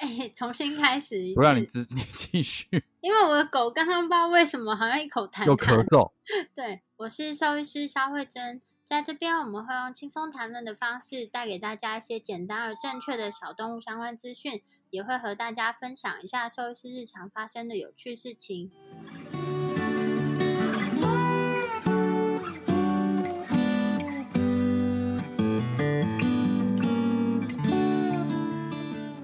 哎，重新开始一次，不让你继 你继续。因为我的狗刚刚不知道为什么好像一口痰，又咳嗽。对，我是兽医师肖慧珍。在这边，我们会用轻松谈论的方式，带给大家一些简单而正确的小动物相关资讯，也会和大家分享一下兽医师日常发生的有趣事情。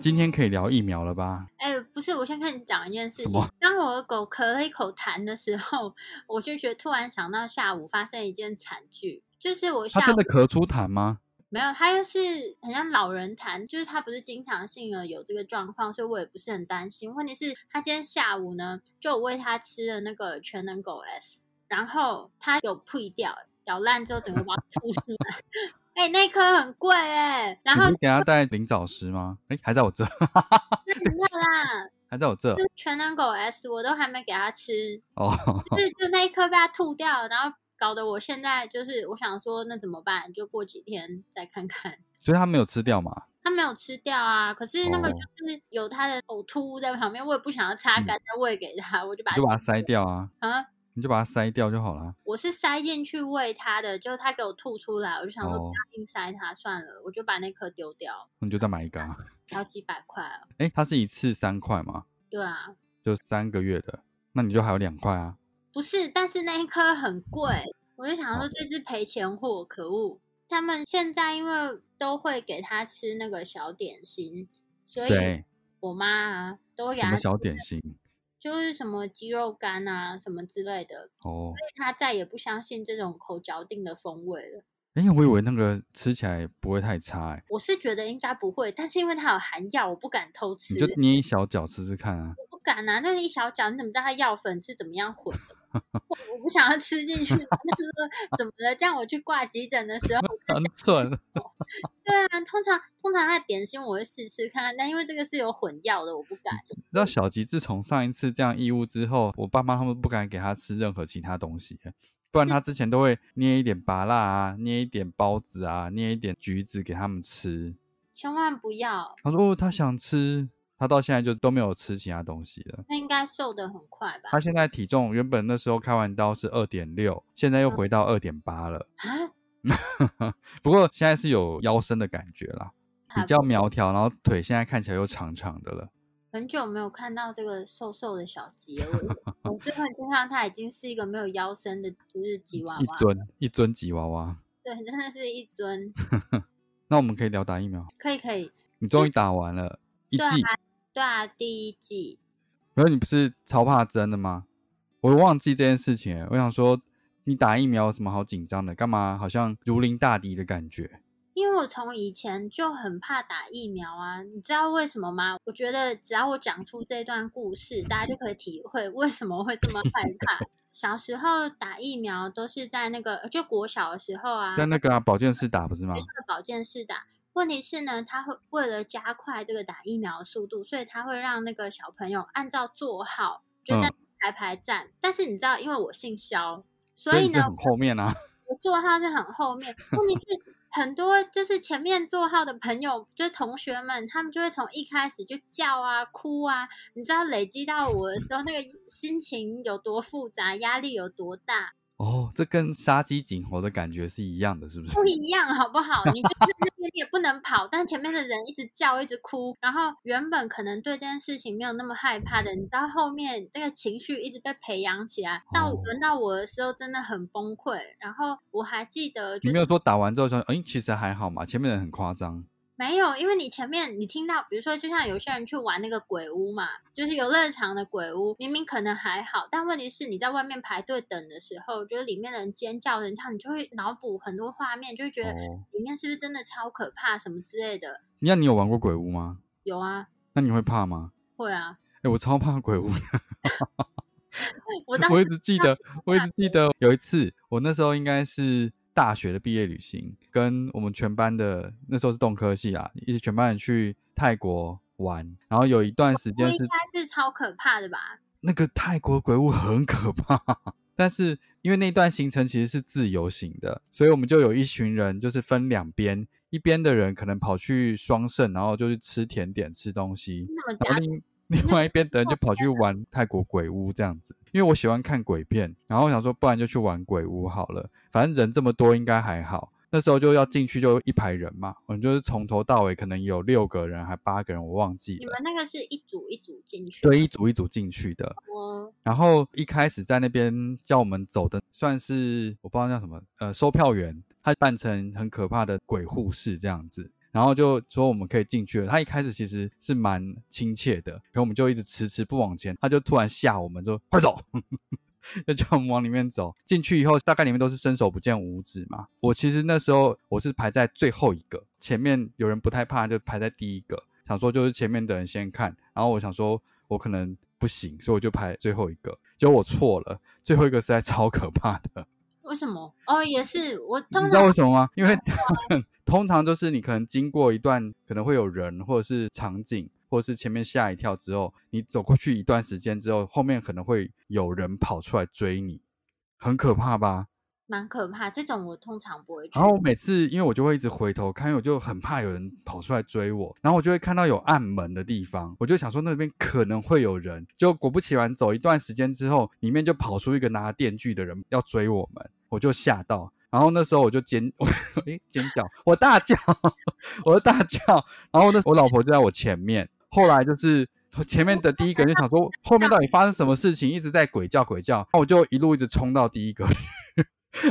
今天可以聊疫苗了吧？哎，不是，我先跟你讲一件事情。当我的狗咳了一口痰的时候，我就觉得突然想到下午发生一件惨剧。就是我，下午真的咳出痰吗？没有，他就是很像老人痰，就是他不是经常性的有这个状况，所以我也不是很担心。问题是，他今天下午呢，就我喂他吃了那个全能狗 S，然后他有吐掉，咬烂之后整个 把它吐出来。哎，那颗很贵哎，然后你给他带灵藻石吗？哎，还在我这，那啦，还在我这。全能狗 S 我都还没给他吃哦，就是就那一颗被他吐掉了，然后。搞得我现在就是，我想说，那怎么办？就过几天再看看。所以他没有吃掉嘛？他没有吃掉啊，可是那个就是有他的呕吐物在旁边，我也不想要擦干再喂给他，我就把就把它塞掉啊啊！你就把它塞掉就好了。我是塞进去喂它的，就它给我吐出来，我就想说不要硬塞它算了，我就把那颗丢掉。那你就再买一个，要几百块啊？哎，它是一次三块吗？对啊，就三个月的，那你就还有两块啊。不是，但是那一颗很贵，我就想说这是赔钱货，可恶！他们现在因为都会给他吃那个小点心，所以我妈啊都会给他小点心，就是什么鸡肉干啊什么之类的哦，所以他再也不相信这种口嚼定的风味了。哎，我以为那个吃起来不会太差，哎，我是觉得应该不会，但是因为它有含药，我不敢偷吃，你就捏一小角吃吃看啊。我不敢啊，那一小角，你怎么知道它药粉是怎么样混的？我不想要吃进去，他说 怎么了？这样我去挂急诊的时候 很蠢。对啊，通常通常他的点心我会试吃看看，但因为这个是有混药的，我不敢。你知道小吉自从上一次这样义务之后，我爸妈他们不敢给他吃任何其他东西，不然他之前都会捏一点芭辣啊，捏一点包子啊，捏一点橘子给他们吃。千万不要。他说哦，他想吃。他到现在就都没有吃其他东西了，那应该瘦的很快吧？他现在体重原本那时候开完刀是二点六，现在又回到二点八了啊。不过现在是有腰身的感觉啦，比较苗条，然后腿现在看起来又长长的了。很久没有看到这个瘦瘦的小吉了，我最后见到他已经是一个没有腰身的，就是吉娃娃，一尊一尊吉娃娃。对，真的是一尊。那我们可以聊打疫苗，可以可以。你终于打完了一季。对啊，第一季。然后你不是超怕针的吗？我忘记这件事情。我想说，你打疫苗有什么好紧张的？干嘛好像如临大敌的感觉？因为我从以前就很怕打疫苗啊，你知道为什么吗？我觉得只要我讲出这段故事，大家就可以体会为什么会这么害怕。小时候打疫苗都是在那个就国小的时候啊，在那个保健室打不是吗？保健室打。问题是呢，他会为了加快这个打疫苗的速度，所以他会让那个小朋友按照座号就在排排站。但是你知道，因为我姓肖，所以呢，很后面啊，我座号是很后面。问题是很多就是前面座号的朋友，就是同学们，他们就会从一开始就叫啊、哭啊。你知道累积到我的时候，那个心情有多复杂，压力有多大？哦，这跟杀鸡儆猴的感觉是一样的，是不是？不一样，好不好？你就是那边你也不能跑，但前面的人一直叫，一直哭，然后原本可能对这件事情没有那么害怕的，你知道后面那个情绪一直被培养起来，到轮到我的时候真的很崩溃。然后我还记得，你没有说打完之后说，哎，其实还好嘛，前面人很夸张。没有，因为你前面你听到，比如说，就像有些人去玩那个鬼屋嘛，就是游乐场的鬼屋，明明可能还好，但问题是你在外面排队等的时候，觉得里面的人尖叫、人唱，你就会脑补很多画面，就会觉得里面是不是真的超可怕什么之类的。那你有玩过鬼屋吗？有啊。那你会怕吗？会啊。哎，我超怕鬼屋的。我我一直记得，我一直记得有一次，我那时候应该是。大学的毕业旅行，跟我们全班的那时候是动科系啊，一起全班人去泰国玩，然后有一段时间是应该是超可怕的吧？那个泰国鬼屋很可怕，但是因为那段行程其实是自由行的，所以我们就有一群人就是分两边，一边的人可能跑去双盛，然后就去吃甜点、吃东西，然后另另外一边的人就 跑去玩泰国鬼屋这样子。因为我喜欢看鬼片，然后我想说，不然就去玩鬼屋好了。反正人这么多，应该还好。那时候就要进去，就一排人嘛。我们就是从头到尾，可能有六个人，还八个人，我忘记了。你们那个是一组一组进去？对，一组一组进去的。哦。然后一开始在那边叫我们走的，算是我不知道叫什么，呃，售票员，他扮成很可怕的鬼护士这样子。然后就说我们可以进去了。他一开始其实是蛮亲切的，可我们就一直迟迟不往前。他就突然吓我们，说快走，就叫我们往里面走。进去以后，大概里面都是伸手不见五指嘛。我其实那时候我是排在最后一个，前面有人不太怕，就排在第一个，想说就是前面的人先看。然后我想说我可能不行，所以我就排最后一个。结果我错了，最后一个实在超可怕的。为什么？哦，也是我。你知道为什么吗？因为 通常就是你可能经过一段可能会有人或者是场景，或者是前面吓一跳之后，你走过去一段时间之后，后面可能会有人跑出来追你，很可怕吧？蛮可怕，这种我通常不会去。然后我每次因为我就会一直回头看，我就很怕有人跑出来追我。然后我就会看到有暗门的地方，我就想说那边可能会有人。就果不其然，走一段时间之后，里面就跑出一个拿电锯的人要追我们，我就吓到。然后那时候我就尖，我诶尖叫，我大叫，我大叫。然后那我老婆就在我前面。后来就是前面的第一个人就想说后面到底发生什么事情，一直在鬼叫鬼叫。那我就一路一直冲到第一个。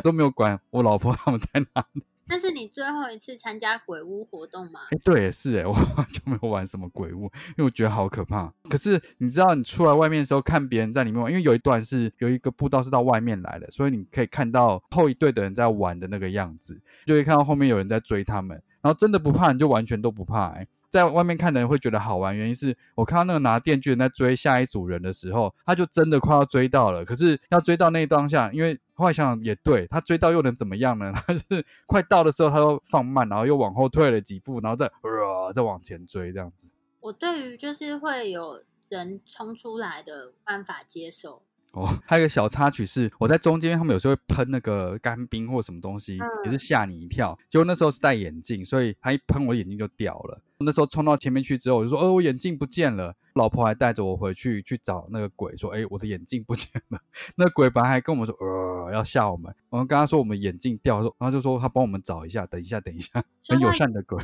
都没有管我老婆 他们在哪里。那是你最后一次参加鬼屋活动吗？哎，对，是哎，我 就没有玩什么鬼屋，因为我觉得好可怕。可是你知道，你出来外面的时候看别人在里面玩，因为有一段是有一个步道是到外面来的，所以你可以看到后一队的人在玩的那个样子，就会看到后面有人在追他们。然后真的不怕，你就完全都不怕哎。在外面看的人会觉得好玩，原因是我看到那个拿电锯人在追下一组人的时候，他就真的快要追到了。可是要追到那当下，因为后来想想也对，他追到又能怎么样呢？他是快到的时候，他又放慢，然后又往后退了几步，然后再呃再往前追这样子。我对于就是会有人冲出来的办法接受。哦，还有一个小插曲是，我在中间，他们有时候会喷那个干冰或什么东西，也是吓你一跳。结果那时候是戴眼镜，所以他一喷我眼镜就掉了。那时候冲到前面去之后，我就说：“哦，我眼镜不见了。”老婆还带着我回去去找那个鬼，说：“哎，我的眼镜不见了。”那鬼本来还跟我们说：“呃，要吓我们。”我们跟他说我们眼镜掉，然后就说他帮我们找一下，等一下，等一下，很友善的鬼。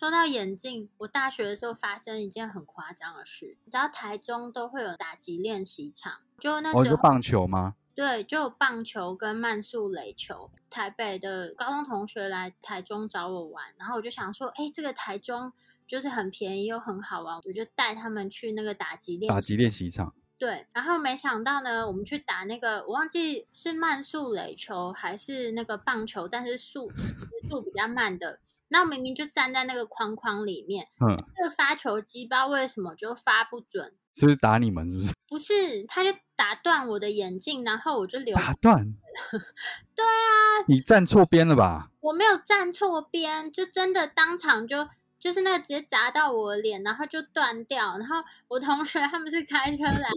说到眼镜，我大学的时候发生一件很夸张的事。你知道台中都会有打击练习场，就那时候棒球吗？对，就棒球跟慢速垒球。台北的高中同学来台中找我玩，然后我就想说，哎，这个台中就是很便宜又很好玩，我就带他们去那个打击练打击练习场。对，然后没想到呢，我们去打那个，我忘记是慢速垒球还是那个棒球，但是速速比较慢的。那明明就站在那个框框里面，嗯，这个发球机不知道为什么就发不准，是不是打你们？是不是？不是，他就打断我的眼镜，然后我就流。打断？对啊，你站错边了吧？我没有站错边，就真的当场就。就是那个直接砸到我脸，然后就断掉。然后我同学他们是开车来，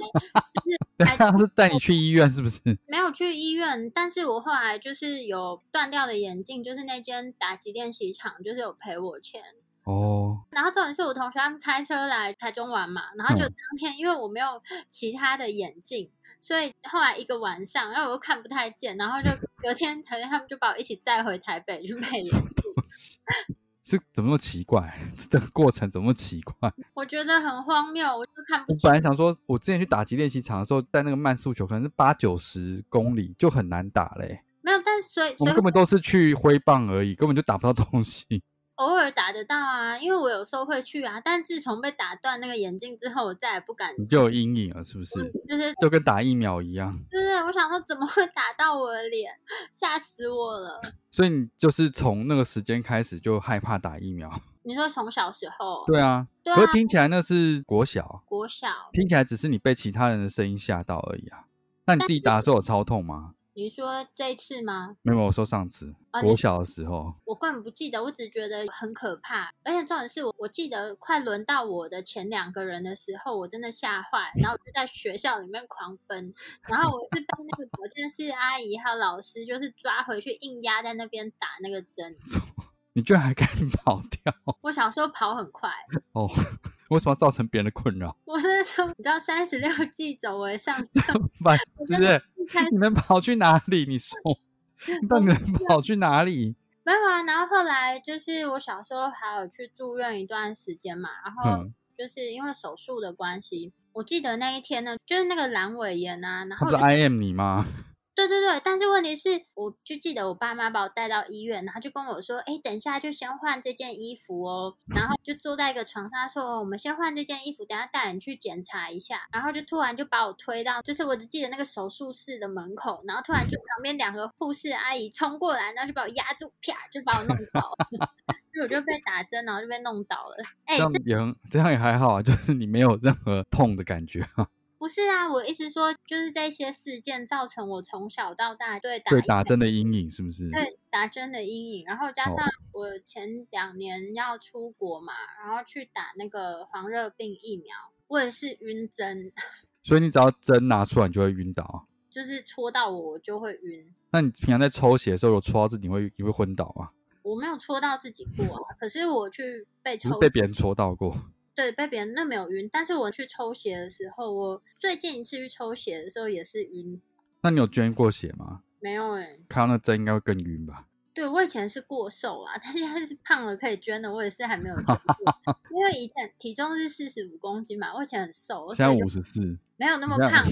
就是 他是带你去医院是不是？没有去医院，但是我后来就是有断掉的眼镜，就是那间打击练习场就是有赔我钱哦。然后重点是我同学他们开车来台中玩嘛，然后就当天因为我没有其他的眼镜。所以后来一个晚上，然后我又看不太见，然后就隔天，可能他们就把我一起载回台北去配眼镜。是怎么那么奇怪？这个过程怎么那么奇怪？我觉得很荒谬，我就看不。我本来想说，我之前去打击练习场的时候，在那个慢速球可能是八九十公里就很难打嘞。没有，但所以我们根本都是去挥棒而已，根本就打不到东西。偶尔打得到啊，因为我有时候会去啊。但自从被打断那个眼镜之后，我再也不敢。你就有阴影了，是不是？就是就跟打疫苗一样。对对，我想说怎么会打到我的脸，吓死我了。所以你就是从那个时间开始就害怕打疫苗。你说从小时候？对啊，可是听起来那是国小。国小听起来只是你被其他人的声音吓到而已啊。那你自己打的时候有超痛吗？你说这一次吗？没有，我说上次国小的时候，我根本不记得，我只觉得很可怕。而且重点是我，我记得快轮到我的前两个人的时候，我真的吓坏，然后就在学校里面狂奔，然后我是被那个保健室阿姨还有老师就是抓回去，硬压在那边打那个针。你居然还敢跑掉？我小时候跑很快哦，为什么要造成别人的困扰？我是说，你知道三十六计走为上 策，反正 你们跑去哪里？你说，那你们跑去哪里？没有啊，然后后来就是我小时候还有去住院一段时间嘛，然后就是因为手术的关系，我记得那一天呢，就是那个阑尾炎啊，然后不是 I M 你吗？对对对，但是问题是，我就记得我爸妈把我带到医院，然后就跟我说：“哎，等一下就先换这件衣服哦。”然后就坐在一个床上说：“哦，我们先换这件衣服，等下带你去检查一下。”然后就突然就把我推到，就是我只记得那个手术室的门口，然后突然就旁边两个护士阿姨冲过来，然后就把我压住，啪就把我弄倒，就我就被打针，然后就被弄倒了。哎，这样也很，这样也还好啊，就是你没有任何痛的感觉不是啊，我意思说，就是这些事件造成我从小到大对打对打针的阴影，是不是？对打针的阴影，然后加上我前两年要出国嘛，然后去打那个黄热病疫苗，我也是晕针。所以你只要针拿出来，你就会晕倒。就是戳到我，我就会晕。那你平常在抽血的时候，有戳到自己，会你会昏倒吗？我没有戳到自己过，可是我去被抽被别人戳到过。对，被别人那没有晕，但是我去抽血的时候，我最近一次去抽血的时候也是晕。那你有捐过血吗？没有哎。看到那针应该会更晕吧？对，我以前是过瘦啊，但是他是胖了可以捐的，我也是还没有捐。因为以前体重是四十五公斤嘛，我以前很瘦，现在五十四，没有那么胖，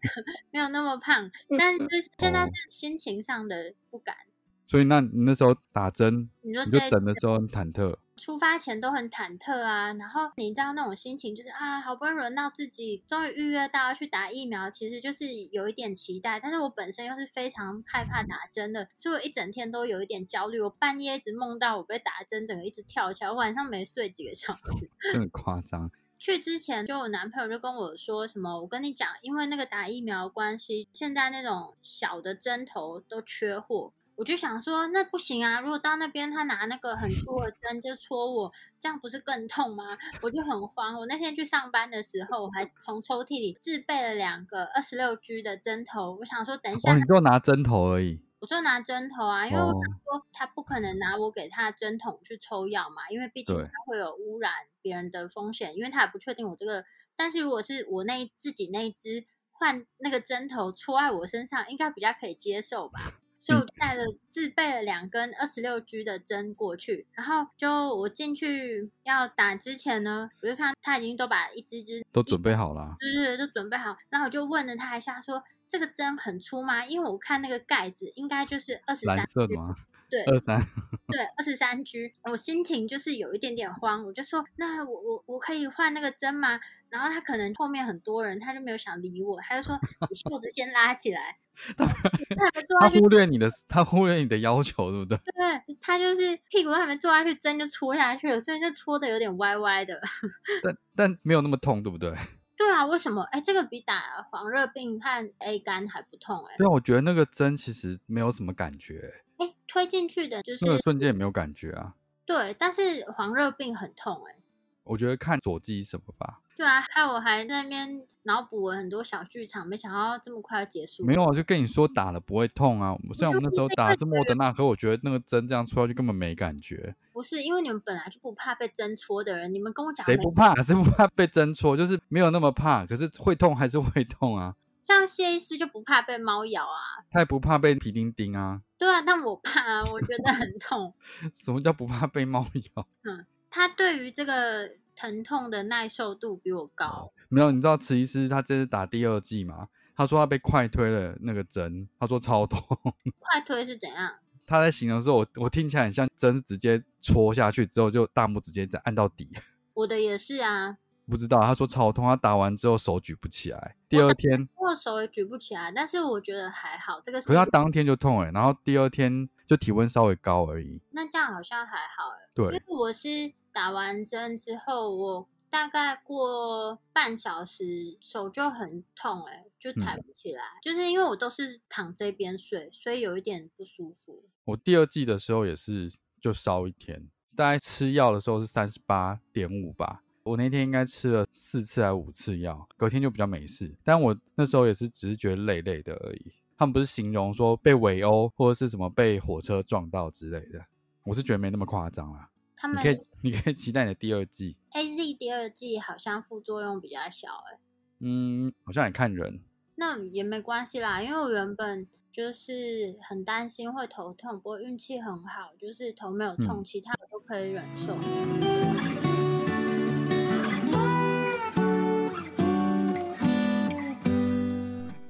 没有那么胖，但是 现在是心情上的不敢。所以那你那时候打针，你就等的时候很忐忑。出发前都很忐忑啊，然后你知道那种心情就是啊，好不容易轮到自己，终于预约到要去打疫苗，其实就是有一点期待。但是我本身又是非常害怕打针的，所以我一整天都有一点焦虑。我半夜一直梦到我被打针，整个一直跳起来，我晚上没睡几个小时，真的夸张。去之前就我男朋友就跟我说什么，我跟你讲，因为那个打疫苗关系，现在那种小的针头都缺货。我就想说，那不行啊！如果到那边他拿那个很粗的针就戳我，这样不是更痛吗？我就很慌。我那天去上班的时候，我还从抽屉里自备了两个二十六 G 的针头。我想说，等一下，你就拿针头而已。我就拿针头啊，因为我想说他不可能拿我给他的针筒去抽药嘛，因为毕竟他会有污染别人的风险，因为他也不确定我这个。但是如果是我那自己那一只换那个针头戳在我身上，应该比较可以接受吧。就带了自备了两根二十六 G 的针过去，然后就我进去要打之前呢，我就看他已经都把一支支都准备好了，对对，都准备好。然后我就问了他一下，说这个针很粗吗？因为我看那个盖子应该就是二十三吗？对，二三，对，二十三 G。我心情就是有一点点慌，我就说那我我我可以换那个针吗？然后他可能后面很多人，他就没有想理我，他就说你袖子先拉起来。他他忽略你的，他忽略你的要求，对不对？对，他就是屁股还没坐下去，针就戳下去了，所以就戳的有点歪歪的。但但没有那么痛，对不对？对啊，为什么？哎，这个比打黄热病和 A 肝还不痛？哎，对啊，我觉得那个针其实没有什么感觉。哎，推进去的就是那个瞬间也没有感觉啊。对，但是黄热病很痛，哎。我觉得看左肌什么吧。对啊，害我还在那边脑补了很多小剧场，没想到这么快要结束。没有啊，就跟你说打了不会痛啊。虽然我们那时候打的是莫德纳，可我觉得那个针这样戳下去根本没感觉。不是因为你们本来就不怕被针戳的人，你们跟我讲谁不怕？谁不怕被针戳？就是没有那么怕，可是会痛还是会痛啊。像谢医师就不怕被猫咬啊，他也不怕被皮丁丁啊。对啊，但我怕啊，我觉得很痛。什么叫不怕被猫咬？嗯，他对于这个疼痛的耐受度比我高。没有，你知道慈医师他这次打第二季吗？他说他被快推了那个针，他说超痛。快推是怎样？他在形容的时候，我我听起来很像针是直接戳下去之后，就大拇指直接再按到底。我的也是啊。不知道，他说超痛，他打完之后手举不起来。第二天我手也举不起来，但是我觉得还好。这个可是他当天就痛哎，然后第二天就体温稍微高而已。那这样好像还好哎。对，因为我是打完针之后，我大概过半小时手就很痛哎，就抬不起来。就是因为我都是躺这边睡，所以有一点不舒服。我第二季的时候也是就烧一天，大概吃药的时候是三十八点五吧。我那天应该吃了四次还是五次药，隔天就比较没事。但我那时候也是只是觉得累累的而已。他们不是形容说被围殴或者是什么被火车撞到之类的，我是觉得没那么夸张啦。他们可以，你可以期待你的第二季。A Z 第二季好像副作用比较小，哎，嗯，好像也看人。那也没关系啦，因为我原本就是很担心会头痛，不过运气很好，就是头没有痛，其他我都可以忍受。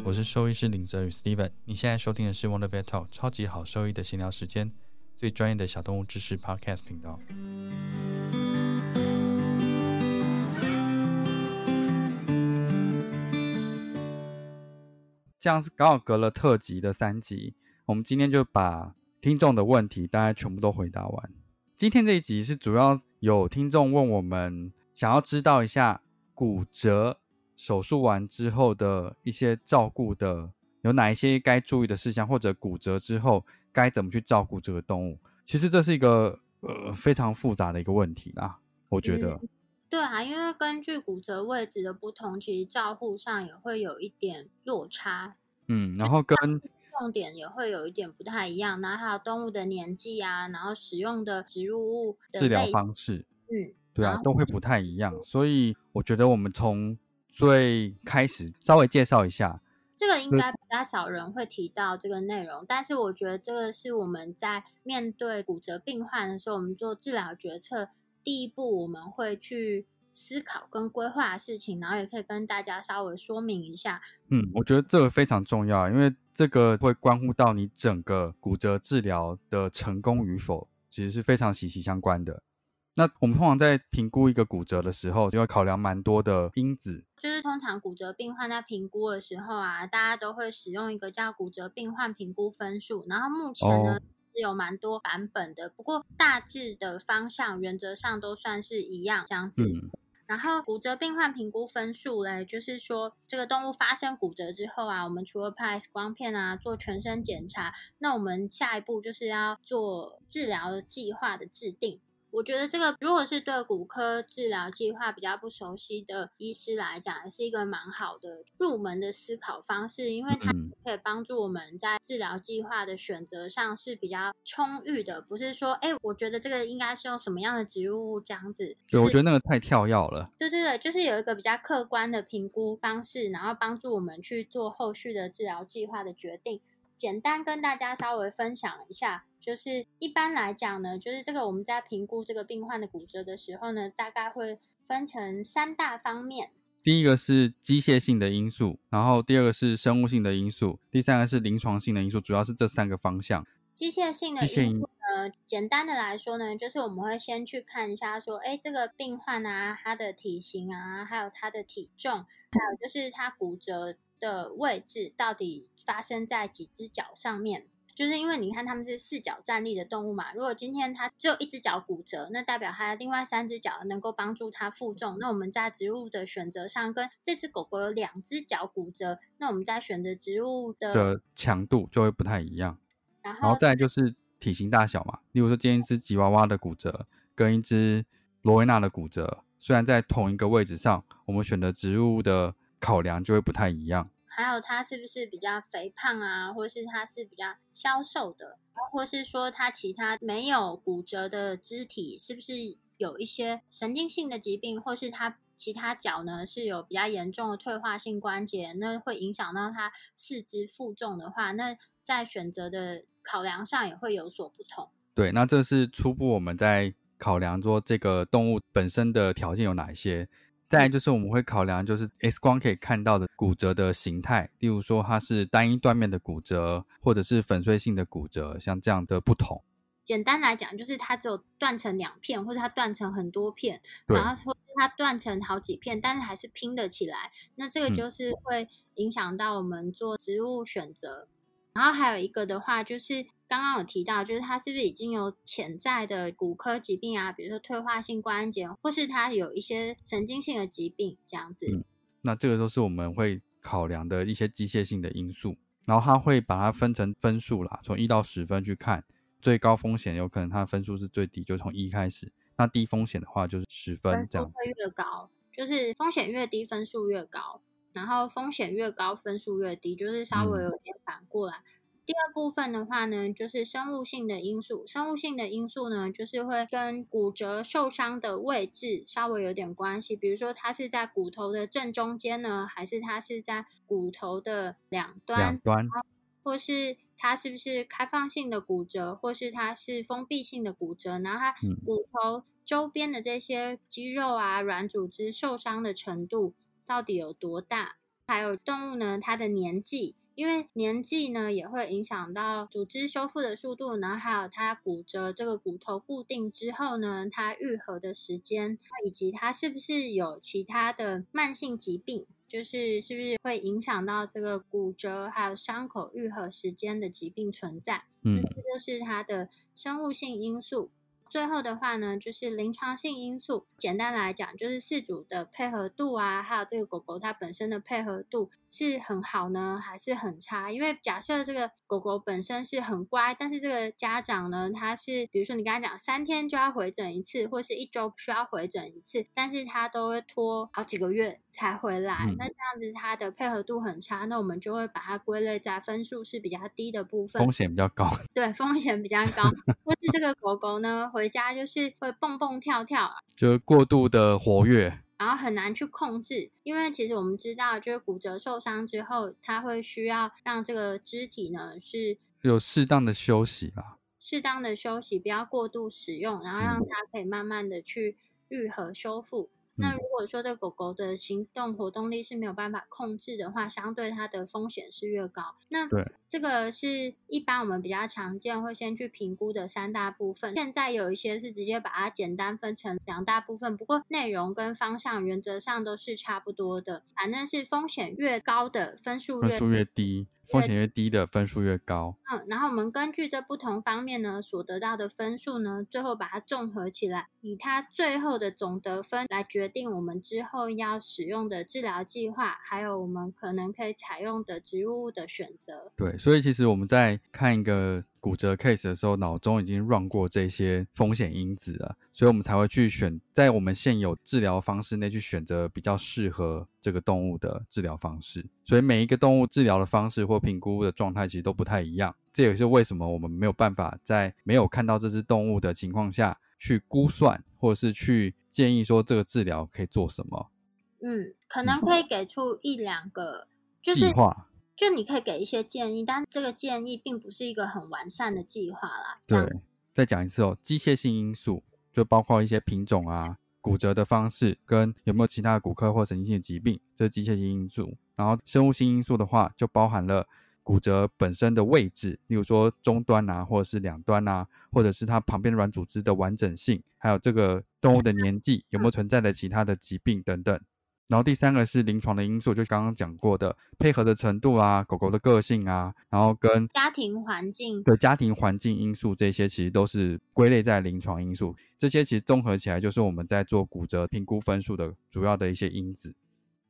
我是兽医师林泽宇 Steven，你现在收听的是 Wonder Vet Talk 超级好兽医的闲聊时间，最专业的小动物知识 Podcast 频道。这样是刚好隔了特辑的三集，我们今天就把听众的问题大概全部都回答完。今天这一集是主要有听众问我们，想要知道一下骨折。手术完之后的一些照顾的有哪一些该注意的事项，或者骨折之后该怎么去照顾这个动物？其实这是一个呃非常复杂的一个问题啦，我觉得。对啊，因为根据骨折位置的不同，其实照护上也会有一点落差。嗯，然后跟重点也会有一点不太一样，然后还有动物的年纪啊，然后使用的植入物治疗方式，嗯，对啊，都会不太一样。所以我觉得我们从最开始稍微介绍一下，这个应该比较少人会提到这个内容，但是我觉得这个是我们在面对骨折病患的时候，我们做治疗决策第一步，我们会去思考跟规划的事情，然后也可以跟大家稍微说明一下。嗯，我觉得这个非常重要，因为这个会关乎到你整个骨折治疗的成功与否，其实是非常息息相关的。那我们通常在评估一个骨折的时候，就会考量蛮多的因子。就是通常骨折病患在评估的时候啊，大家都会使用一个叫骨折病患评估分数。然后目前呢是有蛮多版本的，不过大致的方向原则上都算是一样这样子。然后骨折病患评估分数嘞，就是说这个动物发生骨折之后啊，我们除了拍 X 光片啊，做全身检查，那我们下一步就是要做治疗的计划的制定。我觉得这个如果是对骨科治疗计划比较不熟悉的医师来讲，是一个蛮好的入门的思考方式，因为它可以帮助我们在治疗计划的选择上是比较充裕的，不是说，哎，我觉得这个应该是用什么样的植物物这样子。对，我觉得那个太跳跃了。对对对，就是有一个比较客观的评估方式，然后帮助我们去做后续的治疗计划的决定。简单跟大家稍微分享一下，就是一般来讲呢，就是这个我们在评估这个病患的骨折的时候呢，大概会分成三大方面。第一个是机械性的因素，然后第二个是生物性的因素，第三个是临床性的因素，主要是这三个方向。机械性的因素呢，简单的来说呢，就是我们会先去看一下，说，哎，这个病患啊，他的体型啊，还有他的体重，还有就是他骨折。的位置到底发生在几只脚上面？就是因为你看它们是四脚站立的动物嘛。如果今天它只有一只脚骨折，那代表它另外三只脚能够帮助它负重。那我们在植物的选择上，跟这只狗狗有两只脚骨折，那我们在选择植物的强度就会不太一样。然后再就是体型大小嘛。例如说，今天一只吉娃娃的骨折跟一只罗威纳的骨折，虽然在同一个位置上，我们选择植物的。考量就会不太一样，还有它是不是比较肥胖啊，或是它是比较消瘦的，或是说它其他没有骨折的肢体是不是有一些神经性的疾病，或是它其他脚呢是有比较严重的退化性关节，那会影响到它四肢负重的话，那在选择的考量上也会有所不同。对，那这是初步我们在考量说这个动物本身的条件有哪一些。再就是我们会考量，就是 X 光可以看到的骨折的形态，例如说它是单一断面的骨折，或者是粉碎性的骨折，像这样的不同。简单来讲，就是它只有断成两片，或者它断成很多片，然后或者它断成好几片，但是还是拼得起来，那这个就是会影响到我们做植物选择。然后还有一个的话，就是。刚刚有提到，就是他是不是已经有潜在的骨科疾病啊？比如说退化性关节，或是他有一些神经性的疾病这样子。嗯，那这个都是我们会考量的一些机械性的因素。然后他会把它分成分数啦，从一到十分去看，最高风险有可能它分数是最低，就从一开始。那低风险的话就是十分这样。会越高，就是风险越低分数越高，然后风险越高分数越低，就是稍微有点反过来。第二部分的话呢，就是生物性的因素。生物性的因素呢，就是会跟骨折受伤的位置稍微有点关系。比如说，它是在骨头的正中间呢，还是它是在骨头的两端？两端，或是它是不是开放性的骨折，或是它是封闭性的骨折？然后它骨头周边的这些肌肉啊、软组织受伤的程度到底有多大？还有动物呢，它的年纪。因为年纪呢，也会影响到组织修复的速度，然后还有它骨折这个骨头固定之后呢，它愈合的时间，以及它是不是有其他的慢性疾病，就是是不是会影响到这个骨折还有伤口愈合时间的疾病存在，嗯，这就是它的生物性因素。最后的话呢，就是临床性因素。简单来讲，就是饲主的配合度啊，还有这个狗狗它本身的配合度是很好呢，还是很差？因为假设这个狗狗本身是很乖，但是这个家长呢，他是比如说你跟他讲三天就要回诊一次，或是一周需要回诊一次，但是他都会拖好几个月才回来，那这样子他的配合度很差，那我们就会把它归类在分数是比较低的部分，风险比较高。对，风险比较高，或是这个狗狗呢？回家就是会蹦蹦跳跳，就是过度的活跃，然后很难去控制。因为其实我们知道，就是骨折受伤之后，它会需要让这个肢体呢是有适当的休息啦，适当的休息，不要过度使用，然后让它可以慢慢的去愈合修复。那如果说这狗狗的行动活动力是没有办法控制的话，相对它的风险是越高。那这个是一般我们比较常见会先去评估的三大部分。现在有一些是直接把它简单分成两大部分，不过内容跟方向原则上都是差不多的。反正是风险越高的分数分数越低。风险越低的分数越高。嗯，然后我们根据这不同方面呢所得到的分数呢，最后把它综合起来，以它最后的总得分来决定我们之后要使用的治疗计划，还有我们可能可以采用的植物的选择。对，所以其实我们在看一个。骨折 case 的时候，脑中已经 run 过这些风险因子了，所以我们才会去选在我们现有治疗方式内去选择比较适合这个动物的治疗方式。所以每一个动物治疗的方式或评估的状态其实都不太一样。这也是为什么我们没有办法在没有看到这只动物的情况下去估算，或者是去建议说这个治疗可以做什么。嗯，可能可以给出一两个计划。就你可以给一些建议，但这个建议并不是一个很完善的计划啦。对，再讲一次哦，机械性因素就包括一些品种啊、骨折的方式跟有没有其他的骨科或神经性的疾病，这是机械性因素。然后生物性因素的话，就包含了骨折本身的位置，例如说中端啊，或者是两端啊，或者是它旁边软组织的完整性，还有这个动物的年纪有没有存在的其他的疾病等等。然后第三个是临床的因素，就刚刚讲过的配合的程度啊，狗狗的个性啊，然后跟家庭环境的家庭环境因素这些，其实都是归类在临床因素。这些其实综合起来，就是我们在做骨折评估分数的主要的一些因子。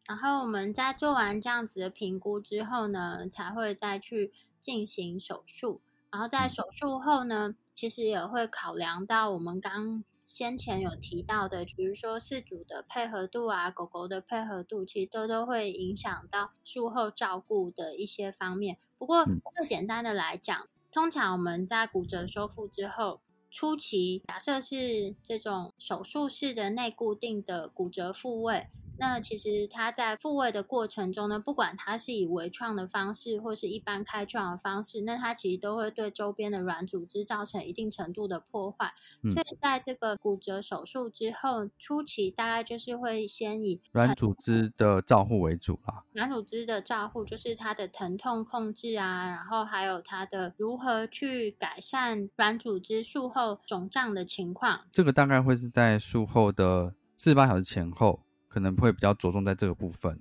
然后我们在做完这样子的评估之后呢，才会再去进行手术。然后在手术后呢，其实也会考量到我们刚。先前有提到的，比如说饲主的配合度啊，狗狗的配合度，其实都都会影响到术后照顾的一些方面。不过最简单的来讲，通常我们在骨折修复之后，初期假设是这种手术式的内固定的骨折复位。那其实它在复位的过程中呢，不管它是以微创的方式，或是一般开创的方式，那它其实都会对周边的软组织造成一定程度的破坏。所以在这个骨折手术之后，初期大概就是会先以软组织的照护为主啦。软组织的照护就是它的疼痛控制啊，然后还有它的如何去改善软组织术后肿胀的情况。这个大概会是在术后的四十八小时前后。可能会比较着重在这个部分。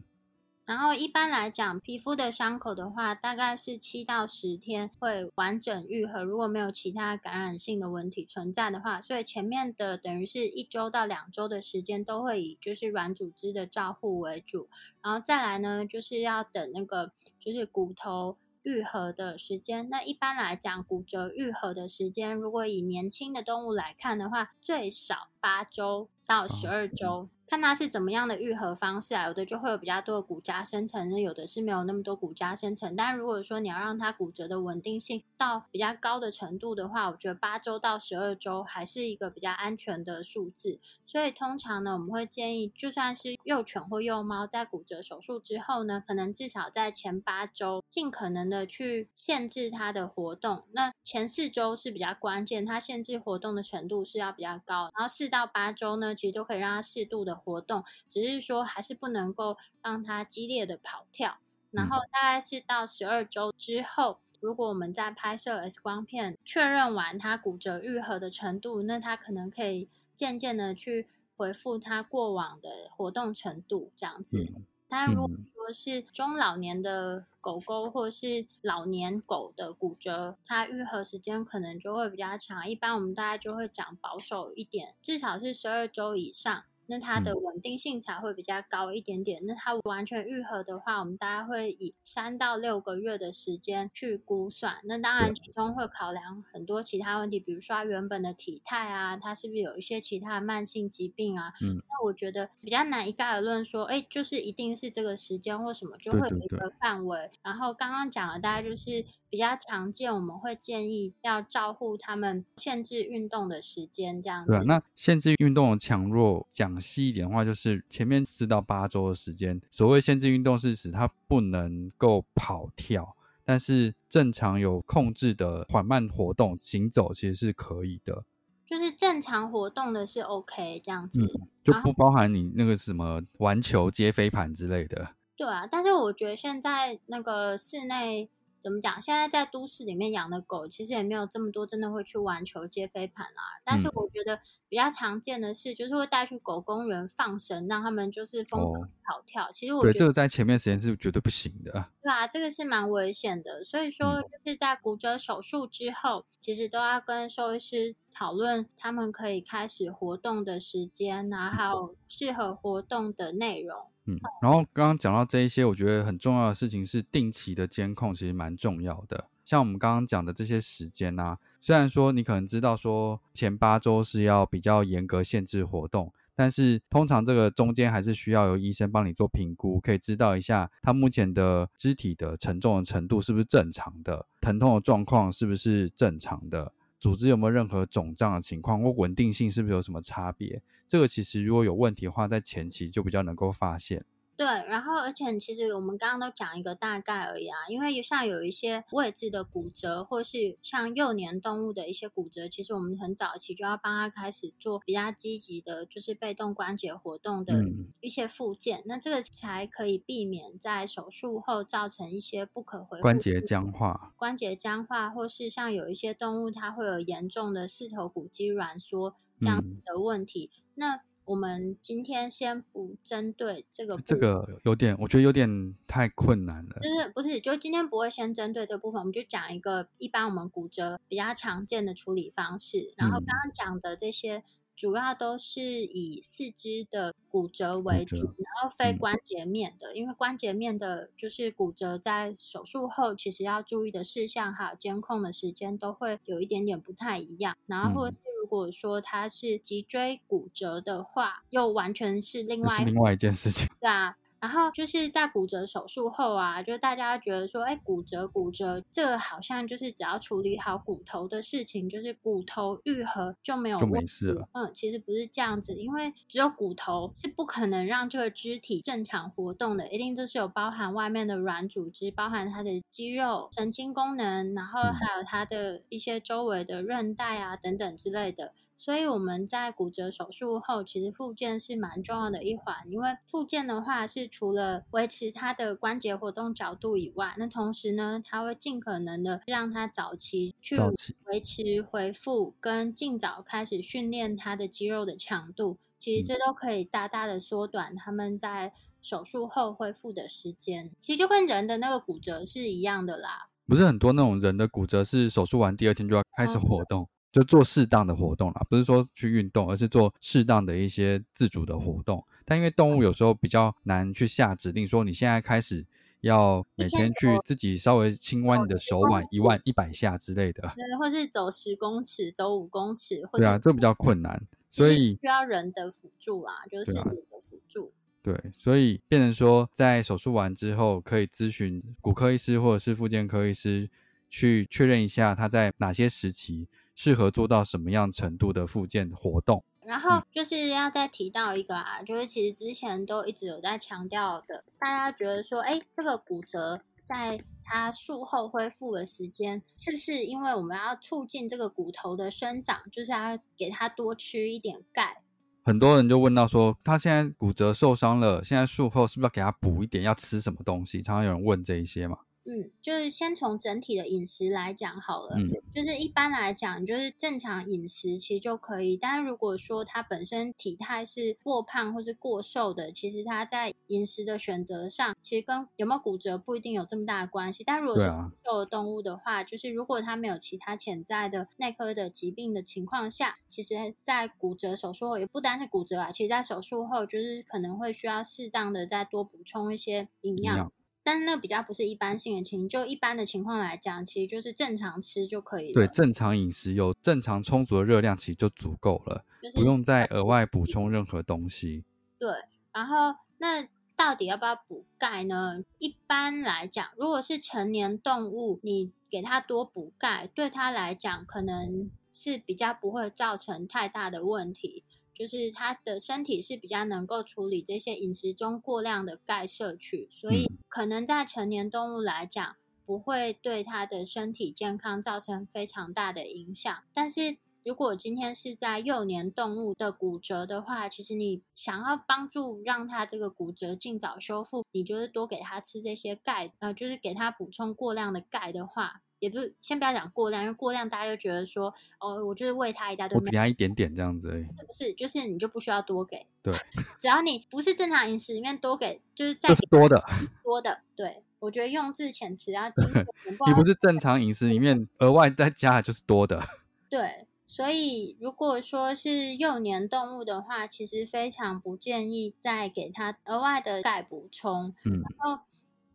然后一般来讲，皮肤的伤口的话，大概是七到十天会完整愈合。如果没有其他感染性的问题存在的话，所以前面的等于是一周到两周的时间都会以就是软组织的照护为主。然后再来呢，就是要等那个就是骨头愈合的时间。那一般来讲，骨折愈合的时间，如果以年轻的动物来看的话，最少八周到十二周。看它是怎么样的愈合方式啊，有的就会有比较多的骨痂生成，那有的是没有那么多骨痂生成。但如果说你要让它骨折的稳定性到比较高的程度的话，我觉得八周到十二周还是一个比较安全的数字。所以通常呢，我们会建议，就算是幼犬或幼猫在骨折手术之后呢，可能至少在前八周尽可能的去限制它的活动。那前四周是比较关键，它限制活动的程度是要比较高。然后四到八周呢，其实就可以让它适度的。活动只是说还是不能够让它激烈的跑跳，然后大概是到十二周之后，如果我们在拍摄 X 光片确认完它骨折愈合的程度，那它可能可以渐渐的去回复它过往的活动程度这样子。但如果说是中老年的狗狗或是老年狗的骨折，它愈合时间可能就会比较长，一般我们大概就会讲保守一点，至少是十二周以上。那它的稳定性才会比较高一点点。那它完全愈合的话，我们大概会以三到六个月的时间去估算。那当然其中会考量很多其他问题，比如说它原本的体态啊，它是不是有一些其他慢性疾病啊？嗯，那我觉得比较难一概而论说，哎，就是一定是这个时间或什么就会有一个范围。然后刚刚讲的大概就是。比较常见，我们会建议要照顾他们，限制运动的时间，这样子。对啊，那限制运动的强弱，讲细一点的话，就是前面四到八周的时间。所谓限制运动是指他不能够跑跳，但是正常有控制的缓慢活动、行走其实是可以的。就是正常活动的是 OK 这样子，就不包含你那个什么玩球、接飞盘之类的。对啊，但是我觉得现在那个室内。怎么讲？现在在都市里面养的狗，其实也没有这么多真的会去玩球、接飞盘啦。但是我觉得比较常见的是，就是会带去狗公园放绳，让他们就是疯狂跑跳。其实我觉得这个在前面时间是绝对不行的。对啊，这个是蛮危险的。所以说，就是在骨折手术之后，其实都要跟兽医师讨论，他们可以开始活动的时间，然后适合活动的内容。嗯，然后刚刚讲到这一些，我觉得很重要的事情是定期的监控，其实蛮重要的。像我们刚刚讲的这些时间啊，虽然说你可能知道说前八周是要比较严格限制活动，但是通常这个中间还是需要由医生帮你做评估，可以知道一下他目前的肢体的承重的程度是不是正常的，疼痛的状况是不是正常的。组织有没有任何肿胀的情况，或稳定性是不是有什么差别？这个其实如果有问题的话，在前期就比较能够发现。对，然后而且其实我们刚刚都讲一个大概而已啊，因为像有一些位置的骨折，或是像幼年动物的一些骨折，其实我们很早期就要帮它开始做比较积极的，就是被动关节活动的一些附件，那这个才可以避免在手术后造成一些不可回关节僵化、关节僵化，或是像有一些动物它会有严重的四头骨肌软缩这样的问题，那。我们今天先不针对这个，这个有点，我觉得有点太困难了。就是不是，就今天不会先针对这部分，我们就讲一个一般我们骨折比较常见的处理方式。然后刚刚讲的这些，主要都是以四肢的骨折为主，然后非关节面的，因为关节面的，就是骨折在手术后，其实要注意的事项还有监控的时间都会有一点点不太一样。然后或者。如果说他是脊椎骨折的话，又完全是另外另外一件事情。对啊，然后就是在骨折手术后啊，就大家觉得说，哎，骨折骨折，这个好像就是只要处理好骨头的事情，就是骨头愈合就没有就没事了。嗯，其实不是这样子，因为只有骨头是不可能让这个肢体正常活动的，一定就是有包含外面的软组织，包含它的肌肉、神经功能，然后还有它的一些周围的韧带啊等等之类的。所以我们在骨折手术后，其实复健是蛮重要的一环。因为复健的话，是除了维持它的关节活动角度以外，那同时呢，它会尽可能的让它早期去维持恢复，跟尽早开始训练它的肌肉的强度。其实这都可以大大的缩短他们在手术后恢复的时间。其实就跟人的那个骨折是一样的啦。不是很多那种人的骨折是手术完第二天就要开始活动。就做适当的活动啦，不是说去运动，而是做适当的一些自主的活动。但因为动物有时候比较难去下指令，说你现在开始要每天去自己稍微轻弯你的手腕一万一百下之类的，对，或是走十公尺、走五公尺，对啊，这比较困难，所以需要人的辅助啊，就是人的辅助。对，所以变成说，在手术完之后，可以咨询骨科医师或者是复健科医师，去确认一下他在哪些时期。适合做到什么样程度的复健活动？然后就是要再提到一个啊，就是其实之前都一直有在强调的，大家觉得说，哎，这个骨折在它术后恢复的时间，是不是因为我们要促进这个骨头的生长，就是要给它多吃一点钙？很多人就问到说，他现在骨折受伤了，现在术后是不是要给他补一点？要吃什么东西？常常有人问这一些嘛。嗯，就是先从整体的饮食来讲好了。嗯，就是一般来讲，就是正常饮食其实就可以。但是如果说他本身体态是过胖或是过瘦的，其实他在饮食的选择上，其实跟有没有骨折不一定有这么大的关系。但如果是瘦的动物的话，就是如果它没有其他潜在的内科的疾病的情况下，其实，在骨折手术后也不单是骨折啊，其实在手术后就是可能会需要适当的再多补充一些营养。但是那比较不是一般性的情，就一般的情况来讲，其实就是正常吃就可以了。对，正常饮食有正常充足的热量，其实就足够了，不用再额外补充任何东西。对，然后那到底要不要补钙呢？一般来讲，如果是成年动物，你给它多补钙，对它来讲可能是比较不会造成太大的问题。就是它的身体是比较能够处理这些饮食中过量的钙摄取，所以可能在成年动物来讲，不会对它的身体健康造成非常大的影响。但是如果今天是在幼年动物的骨折的话，其实你想要帮助让它这个骨折尽早修复，你就是多给它吃这些钙，呃，就是给它补充过量的钙的话。也不是，先不要讲过量，因为过量大家就觉得说，哦，我就是喂它一大堆，我只给它一点点这样子而已，是不是？就是你就不需要多给，对，只要你不是正常饮食里面多给，就是在多的多的，对我觉得用字遣词要精准。你不是正常饮食里面额外再加的就是多的，对，所以如果说是幼年动物的话，其实非常不建议再给它额外的钙补充，嗯，然后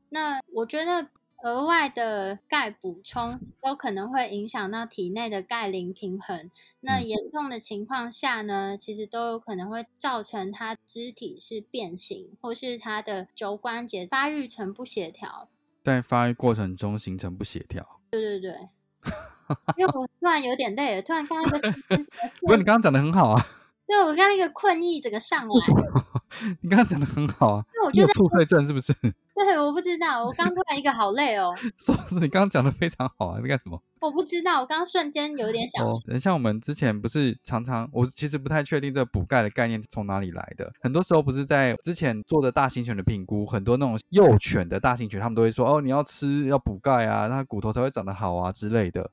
那我觉得。额外的钙补充都可能会影响到体内的钙磷平衡。那严重的情况下呢，其实都有可能会造成它肢体是变形，或是它的肘关节发育成不协调。在发育过程中形成不协调。对对对。因为我 突然有点累了，突然刚一个 不是你刚刚讲的很好啊。对我刚刚一个困意整个上来。你刚刚讲的很好啊。那我觉得症是不是？对，我不知道，我刚突然一个好累哦。说是你刚刚讲的非常好啊，你干什么？我不知道，我刚刚瞬间有点想。像我们之前不是常常，我其实不太确定这补钙的概念从哪里来的。很多时候不是在之前做的大型犬的评估，很多那种幼犬的大型犬，他们都会说哦，你要吃要补钙啊，那骨头才会长得好啊之类的。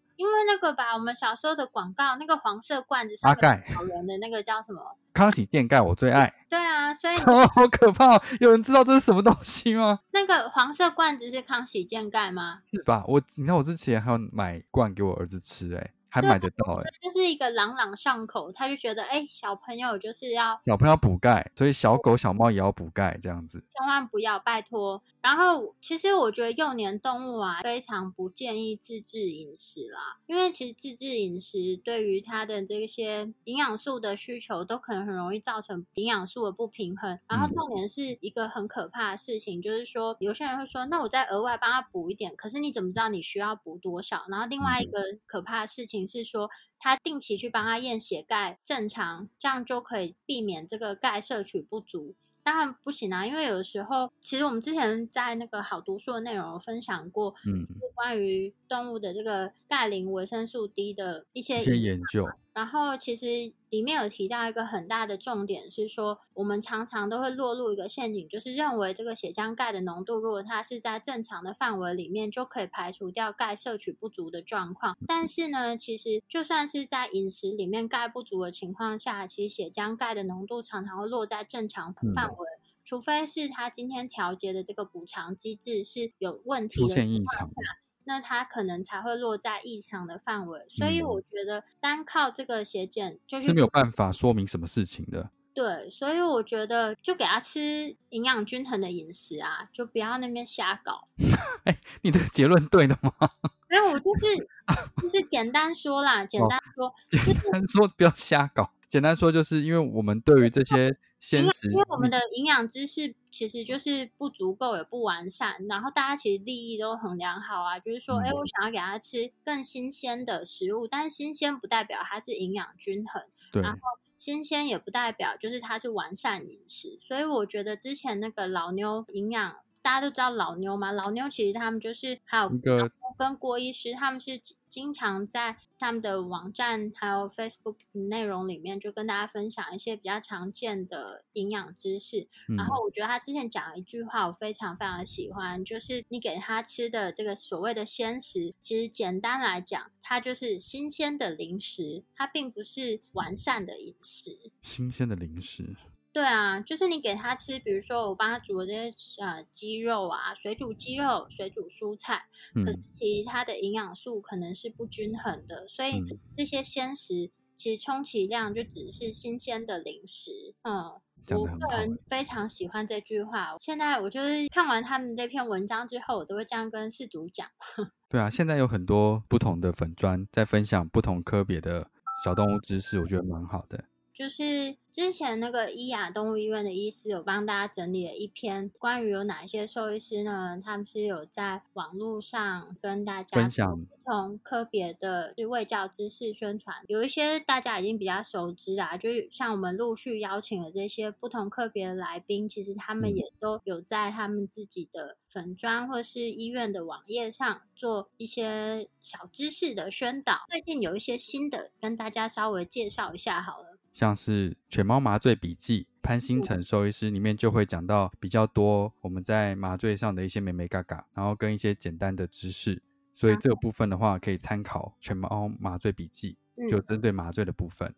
因为那个吧，我们小时候的广告，那个黄色罐子上面好人的那个叫什么？康喜健钙，我最爱。对啊，所以 好可怕！有人知道这是什么东西吗？那个黄色罐子是康喜健钙吗？是吧？我你看我之前还有买罐给我儿子吃，哎，还买得到哎，就是一个朗朗上口，他就觉得哎，小朋友就是要小朋友补钙，所以小狗小猫也要补钙，这样子千万不要拜托。然后其实我觉得幼年动物啊，非常不建议自制饮食啦，因为其实自制饮食对于它的这些营养素的需求，都可能很容易造成营养素的不平衡。然后重点是一个很可怕的事情，就是说有些人会说，那我再额外帮他补一点，可是你怎么知道你需要补多少？然后另外一个可怕的事情。是说，他定期去帮他验血钙正常，这样就可以避免这个钙摄取不足。当然不行啊，因为有的时候，其实我们之前在那个好读书的内容有分享过，嗯，关于动物的这个钙磷维生素 D 的一些研究。然后其实里面有提到一个很大的重点是说，我们常常都会落入一个陷阱，就是认为这个血浆钙的浓度，如果它是在正常的范围里面，就可以排除掉钙摄取不足的状况。但是呢，其实就算是在饮食里面钙不足的情况下，其实血浆钙的浓度常常会落在正常范围，除非是它今天调节的这个补偿机制是有问题，出现异常。那它可能才会落在异常的范围，所以我觉得单靠这个血检就是没有办法说明什么事情的。对，所以我觉得就给他吃营养均衡的饮食啊，就不要那边瞎搞。哎，你这个结论对的吗？没有，我就是就是简单说啦，简单说，简单说不要瞎搞。简单说，就是因为我们对于这些鲜食，因为我们的营养知识其实就是不足够也不完善，然后大家其实利益都很良好啊，就是说，哎，我想要给他吃更新鲜的食物，但是新鲜不代表它是营养均衡，然后新鲜也不代表就是它是完善饮食，所以我觉得之前那个老妞营养。大家都知道老妞嘛？老妞其实他们就是还有跟郭医师，他们是经常在他们的网站还有 Facebook 内容里面，就跟大家分享一些比较常见的营养知识。然后我觉得他之前讲了一句话，我非常非常的喜欢，就是你给他吃的这个所谓的鲜食，其实简单来讲，它就是新鲜的零食，它并不是完善的饮食。新鲜的零食。对啊，就是你给他吃，比如说我帮他煮的这些呃鸡肉啊，水煮鸡肉、水煮蔬菜，可是其实它的营养素可能是不均衡的，所以这些鲜食其实充其量就只是新鲜的零食。嗯，我个人非常喜欢这句话。现在我就是看完他们这篇文章之后，我都会这样跟四组讲。对啊，现在有很多不同的粉砖在分享不同科别的小动物知识，我觉得蛮好的。就是之前那个伊雅动物医院的医师有帮大家整理了一篇关于有哪一些兽医师呢？他们是有在网络上跟大家分享不同科别的是卫教知识宣传，有一些大家已经比较熟知啦，就是像我们陆续邀请了这些不同科别的来宾，其实他们也都有在他们自己的粉砖或是医院的网页上做一些小知识的宣导。最近有一些新的，跟大家稍微介绍一下好了。像是《犬猫麻醉笔记》，潘星辰兽医师里面就会讲到比较多我们在麻醉上的一些美美嘎嘎，然后跟一些简单的知识，所以这个部分的话可以参考《犬猫麻醉笔记》，就针对麻醉的部分。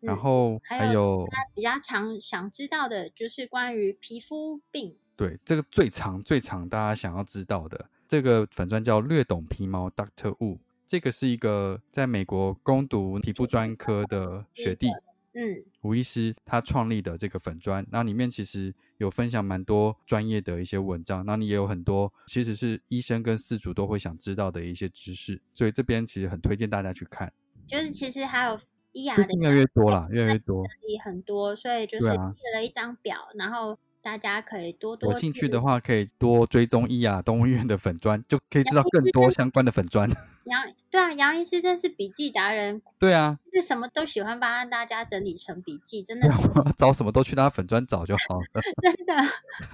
然后还有比较常想知道的就是关于皮肤病，对这个最长最长大家想要知道的这个粉钻叫略懂皮毛 Doctor Wu，这个是一个在美国攻读皮肤专科的学弟。嗯，吴医师他创立的这个粉砖，那里面其实有分享蛮多专业的一些文章，那你也有很多其实是医生跟饲主都会想知道的一些知识，所以这边其实很推荐大家去看。就是其实还有医雅的越来越多了，越来越多，很多，所以就是列了一张表，然后。大家可以多多有兴趣的话，可以多追踪伊雅动物园的粉砖，就可以知道更多相关的粉砖。杨对啊，杨医师真是笔记达人。对啊，是什么都喜欢帮大家整理成笔记，真的找什么都去他粉砖找就好了。真的，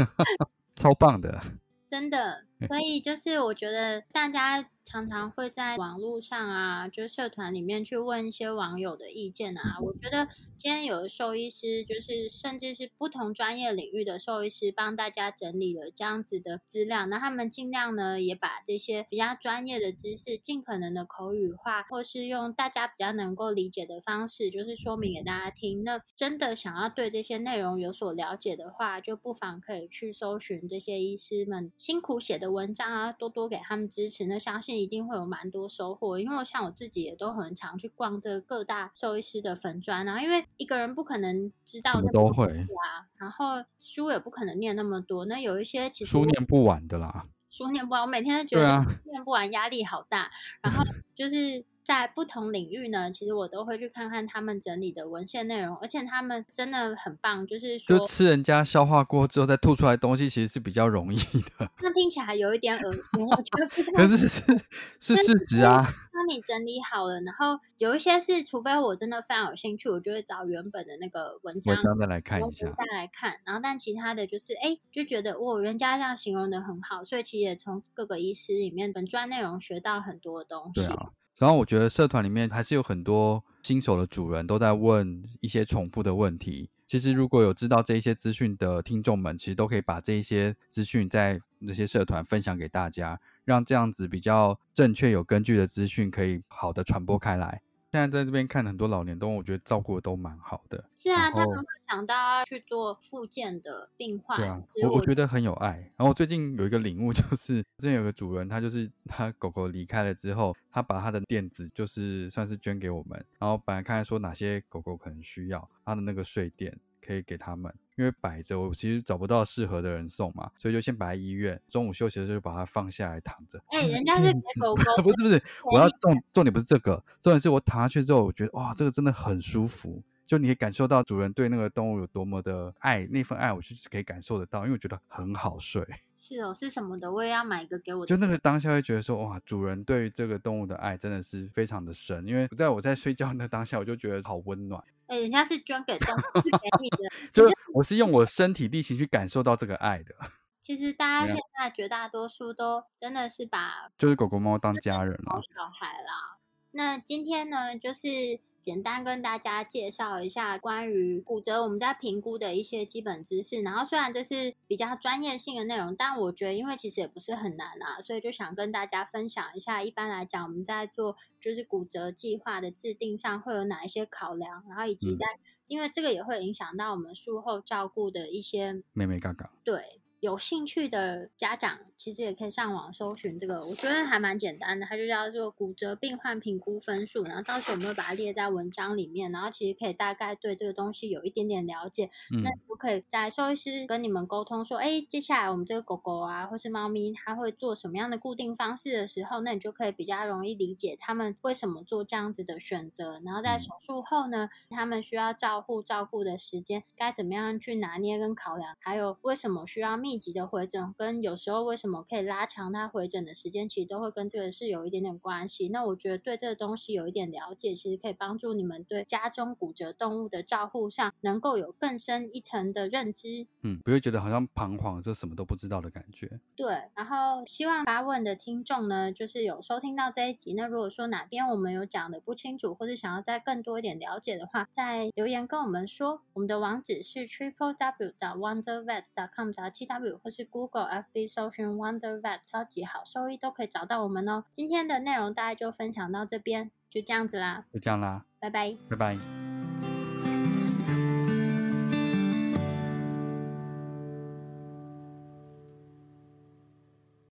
超棒的。真的，所以就是我觉得大家常常会在网络上啊，就社团里面去问一些网友的意见啊。我觉得今天有兽医师，就是甚至是不同专业领域的兽医师，帮大家整理了这样子的资料。那他们尽量呢，也把这些比较专业的知识，尽可能的口语化，或是用大家比较能够理解的方式，就是说明给大家听。那真的想要对这些内容有所了解的话，就不妨可以去搜寻这些医师们。辛苦写的的文章啊，多多给他们支持，那相信一定会有蛮多收获。因为像我自己也都很常去逛这各大兽医师的粉砖啊，因为一个人不可能知道都会啊，然后书也不可能念那么多，那有一些其实书念不完的啦，书念不完，我每天都觉得念不完，压力好大，然后就是。在不同领域呢，其实我都会去看看他们整理的文献内容，而且他们真的很棒，就是说，就吃人家消化过之后再吐出来东西，其实是比较容易的。那听起来有一点恶心，我觉得不可是是 是事实啊。那你整理好了，然后有一些是，除非我真的非常有兴趣，我就会找原本的那个文章再来看一下，再来看。然后，但其他的就是，哎，就觉得哇，人家这样形容的很好，所以其实也从各个医师里面本专内容学到很多东西。对啊。然后我觉得社团里面还是有很多新手的主人都在问一些重复的问题。其实如果有知道这一些资讯的听众们，其实都可以把这一些资讯在那些社团分享给大家，让这样子比较正确有根据的资讯可以好的传播开来。现在在这边看很多老年动物，我觉得照顾的都蛮好的。是啊，他们会想到去做复健的病患。对啊，我我觉得很有爱。然后最近有一个领悟，就是之前有个主人，他就是他狗狗离开了之后，他把他的垫子就是算是捐给我们。然后本来看说哪些狗狗可能需要他的那个睡垫。可以给他们，因为摆着我其实找不到适合的人送嘛，所以就先摆在医院。中午休息的时候就把它放下来躺着。哎，人家是狗狗，不是不是，我要重重点不是这个，重点是我躺下去之后，我觉得哇，这个真的很舒服。就你可以感受到主人对那个动物有多么的爱，那份爱我就是可以感受得到，因为我觉得很好睡。是哦，是什么的？我也要买一个给我。就那个当下会觉得说，哇，主人对于这个动物的爱真的是非常的深，因为在我在睡觉那当下，我就觉得好温暖。哎，人家是捐给动物，是给你的。就是我是用我身体力行去感受到这个爱的。其实大家现在绝大多数都真的是把就是狗狗猫当家人了，小孩啦。那今天呢，就是。简单跟大家介绍一下关于骨折我们在评估的一些基本知识。然后虽然这是比较专业性的内容，但我觉得因为其实也不是很难啊，所以就想跟大家分享一下。一般来讲，我们在做就是骨折计划的制定上会有哪一些考量，然后以及在因为这个也会影响到我们术后照顾的一些。妹妹嘎嘎。对。有兴趣的家长其实也可以上网搜寻这个，我觉得还蛮简单的，它就叫做骨折病患评估分数。然后到时候我们会把它列在文章里面，然后其实可以大概对这个东西有一点点了解。那我可以在兽医师跟你们沟通说，哎，接下来我们这个狗狗啊，或是猫咪，它会做什么样的固定方式的时候，那你就可以比较容易理解他们为什么做这样子的选择。然后在手术后呢，他们需要照护照顾的时间该怎么样去拿捏跟考量，还有为什么需要密。密集的回诊跟有时候为什么可以拉长它回诊的时间，其实都会跟这个是有一点点关系。那我觉得对这个东西有一点了解，其实可以帮助你们对家中骨折动物的照护上能够有更深一层的认知。嗯，不会觉得好像彷徨，就什么都不知道的感觉。对，然后希望发问的听众呢，就是有收听到这一集。那如果说哪边我们有讲的不清楚，或者想要再更多一点了解的话，在留言跟我们说。我们的网址是 triple w. 找 wondervet. com. 找 t w 或是 Google、FB 搜寻 Wonder Vet 超级好收益都可以找到我们哦。今天的内容大概就分享到这边，就这样子啦，就这样啦，拜拜，拜拜。